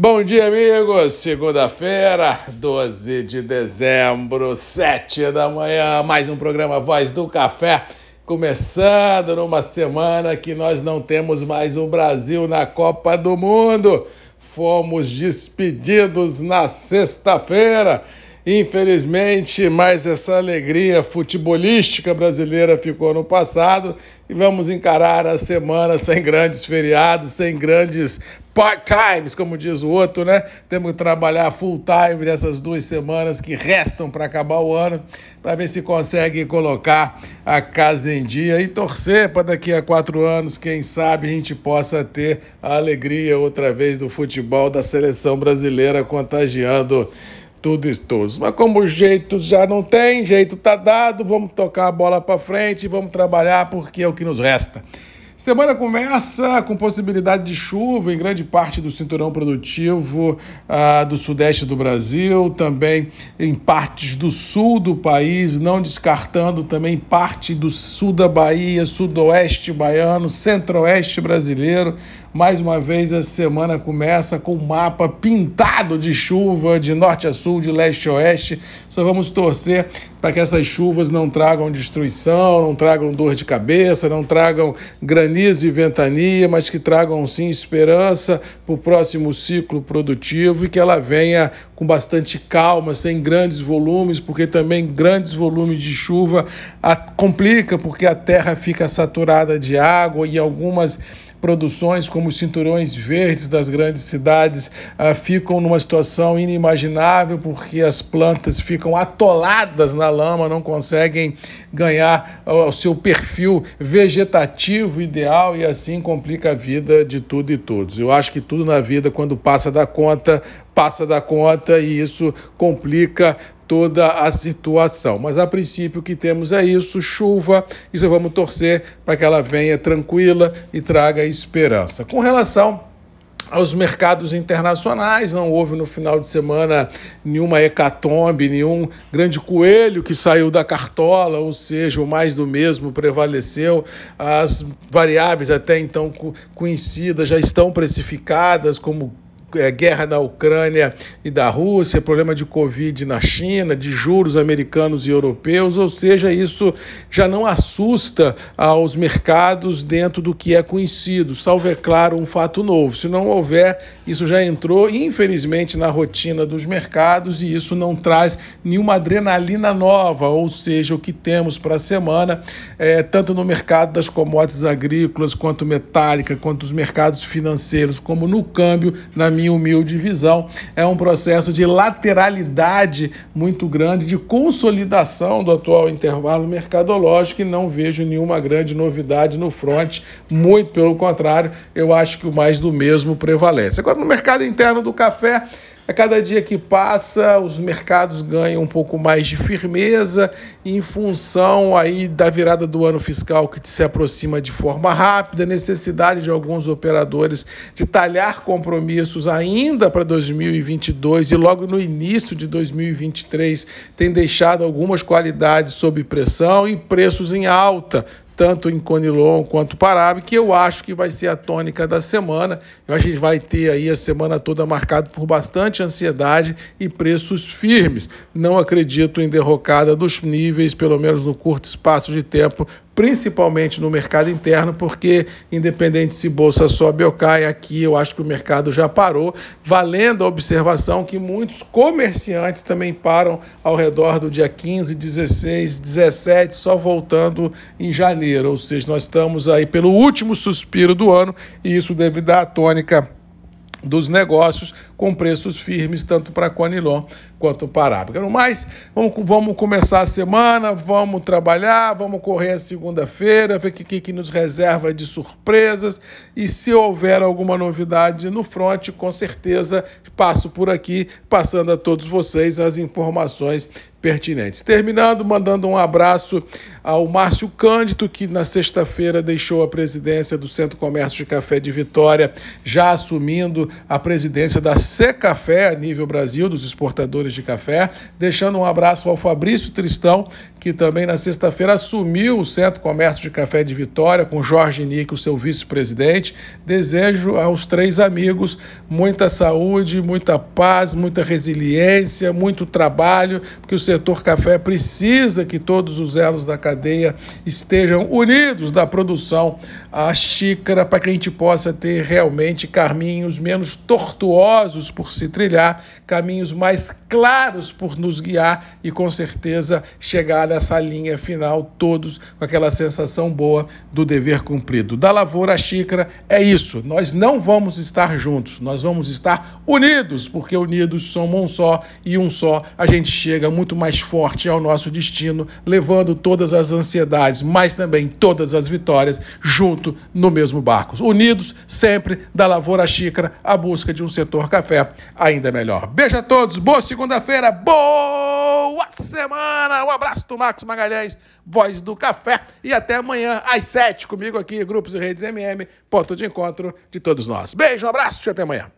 Bom dia, amigos. Segunda-feira, 12 de dezembro, 7 da manhã, mais um programa Voz do Café. Começando numa semana que nós não temos mais o Brasil na Copa do Mundo. Fomos despedidos na sexta-feira. Infelizmente, mais essa alegria futebolística brasileira ficou no passado e vamos encarar a semana sem grandes feriados, sem grandes part-times, como diz o outro, né? Temos que trabalhar full-time nessas duas semanas que restam para acabar o ano, para ver se consegue colocar a casa em dia e torcer para daqui a quatro anos, quem sabe, a gente possa ter a alegria outra vez do futebol da seleção brasileira contagiando tudo e todos. Mas como o jeito já não tem, jeito tá dado, vamos tocar a bola para frente vamos trabalhar porque é o que nos resta. Semana começa com possibilidade de chuva em grande parte do cinturão produtivo ah, do sudeste do Brasil, também em partes do sul do país, não descartando também parte do sul da Bahia, sudoeste baiano, centro-oeste brasileiro. Mais uma vez, a semana começa com o mapa pintado de chuva de norte a sul, de leste a oeste. Só vamos torcer para que essas chuvas não tragam destruição, não tragam dor de cabeça, não tragam granizo e ventania, mas que tragam sim esperança para o próximo ciclo produtivo e que ela venha com bastante calma, sem grandes volumes, porque também grandes volumes de chuva complica, porque a terra fica saturada de água e algumas produções como os cinturões verdes das grandes cidades ah, ficam numa situação inimaginável porque as plantas ficam atoladas na lama, não conseguem ganhar o seu perfil vegetativo ideal e assim complica a vida de tudo e todos. Eu acho que tudo na vida, quando passa da conta, passa da conta e isso complica toda a situação. Mas a princípio o que temos é isso, chuva, só vamos torcer para que ela venha tranquila e traga esperança. Com relação aos mercados internacionais. Não houve no final de semana nenhuma hecatombe, nenhum grande coelho que saiu da cartola, ou seja, o mais do mesmo prevaleceu. As variáveis até então conhecidas já estão precificadas como guerra da Ucrânia e da Rússia, problema de Covid na China, de juros americanos e europeus, ou seja, isso já não assusta aos mercados dentro do que é conhecido, salvo, é claro, um fato novo. Se não houver, isso já entrou, infelizmente, na rotina dos mercados e isso não traz nenhuma adrenalina nova, ou seja, o que temos para a semana, é, tanto no mercado das commodities agrícolas, quanto metálica, quanto os mercados financeiros, como no câmbio, na minha humilde visão, é um processo de lateralidade muito grande, de consolidação do atual intervalo mercadológico e não vejo nenhuma grande novidade no front, muito pelo contrário, eu acho que o mais do mesmo prevalece. Agora, no mercado interno do café, a cada dia que passa, os mercados ganham um pouco mais de firmeza em função aí da virada do ano fiscal que se aproxima de forma rápida, necessidade de alguns operadores de talhar compromissos ainda para 2022 e logo no início de 2023 tem deixado algumas qualidades sob pressão e preços em alta, tanto em Conilon quanto Parabe, que eu acho que vai ser a tônica da semana. Eu acho que a gente vai ter aí a semana toda marcada por bastante ansiedade e preços firmes. Não acredito em derrocada dos níveis, pelo menos no curto espaço de tempo, principalmente no mercado interno, porque independente se bolsa sobe ou cai, aqui eu acho que o mercado já parou, valendo a observação que muitos comerciantes também param ao redor do dia 15, 16, 17, só voltando em janeiro, ou seja, nós estamos aí pelo último suspiro do ano e isso deve dar a tônica dos negócios com preços firmes, tanto para Conilon quanto para Arábica. No mais, vamos, vamos começar a semana, vamos trabalhar, vamos correr a segunda-feira, ver o que, que nos reserva de surpresas e se houver alguma novidade no front, com certeza passo por aqui, passando a todos vocês as informações pertinentes. Terminando, mandando um abraço ao Márcio Cândido, que na sexta-feira deixou a presidência do Centro Comércio de Café de Vitória, já assumindo a presidência da Secafé a nível Brasil, dos exportadores de café. Deixando um abraço ao Fabrício Tristão, que também na sexta-feira assumiu o Centro Comércio de Café de Vitória, com Jorge Nick, o seu vice-presidente. Desejo aos três amigos muita saúde, muita paz, muita resiliência, muito trabalho, porque o setor café precisa que todos os elos da cadeia estejam unidos da produção à xícara, para que a gente possa ter realmente caminhos menos tortuosos por se trilhar, caminhos mais claros por nos guiar e com certeza chegar nessa linha final todos com aquela sensação boa do dever cumprido. Da lavoura à xícara é isso. Nós não vamos estar juntos, nós vamos estar unidos, porque unidos somos um só e um só a gente chega muito mais forte ao nosso destino, levando todas as ansiedades, mas também todas as vitórias junto no mesmo barco. Unidos sempre da lavoura à xícara, a busca de um setor café ainda melhor. Beijo a todos, boa segunda-feira, boa semana. Um abraço do Marcos Magalhães, voz do café. E até amanhã às sete comigo aqui, Grupos e Redes MM, ponto de encontro de todos nós. Beijo, um abraço e até amanhã.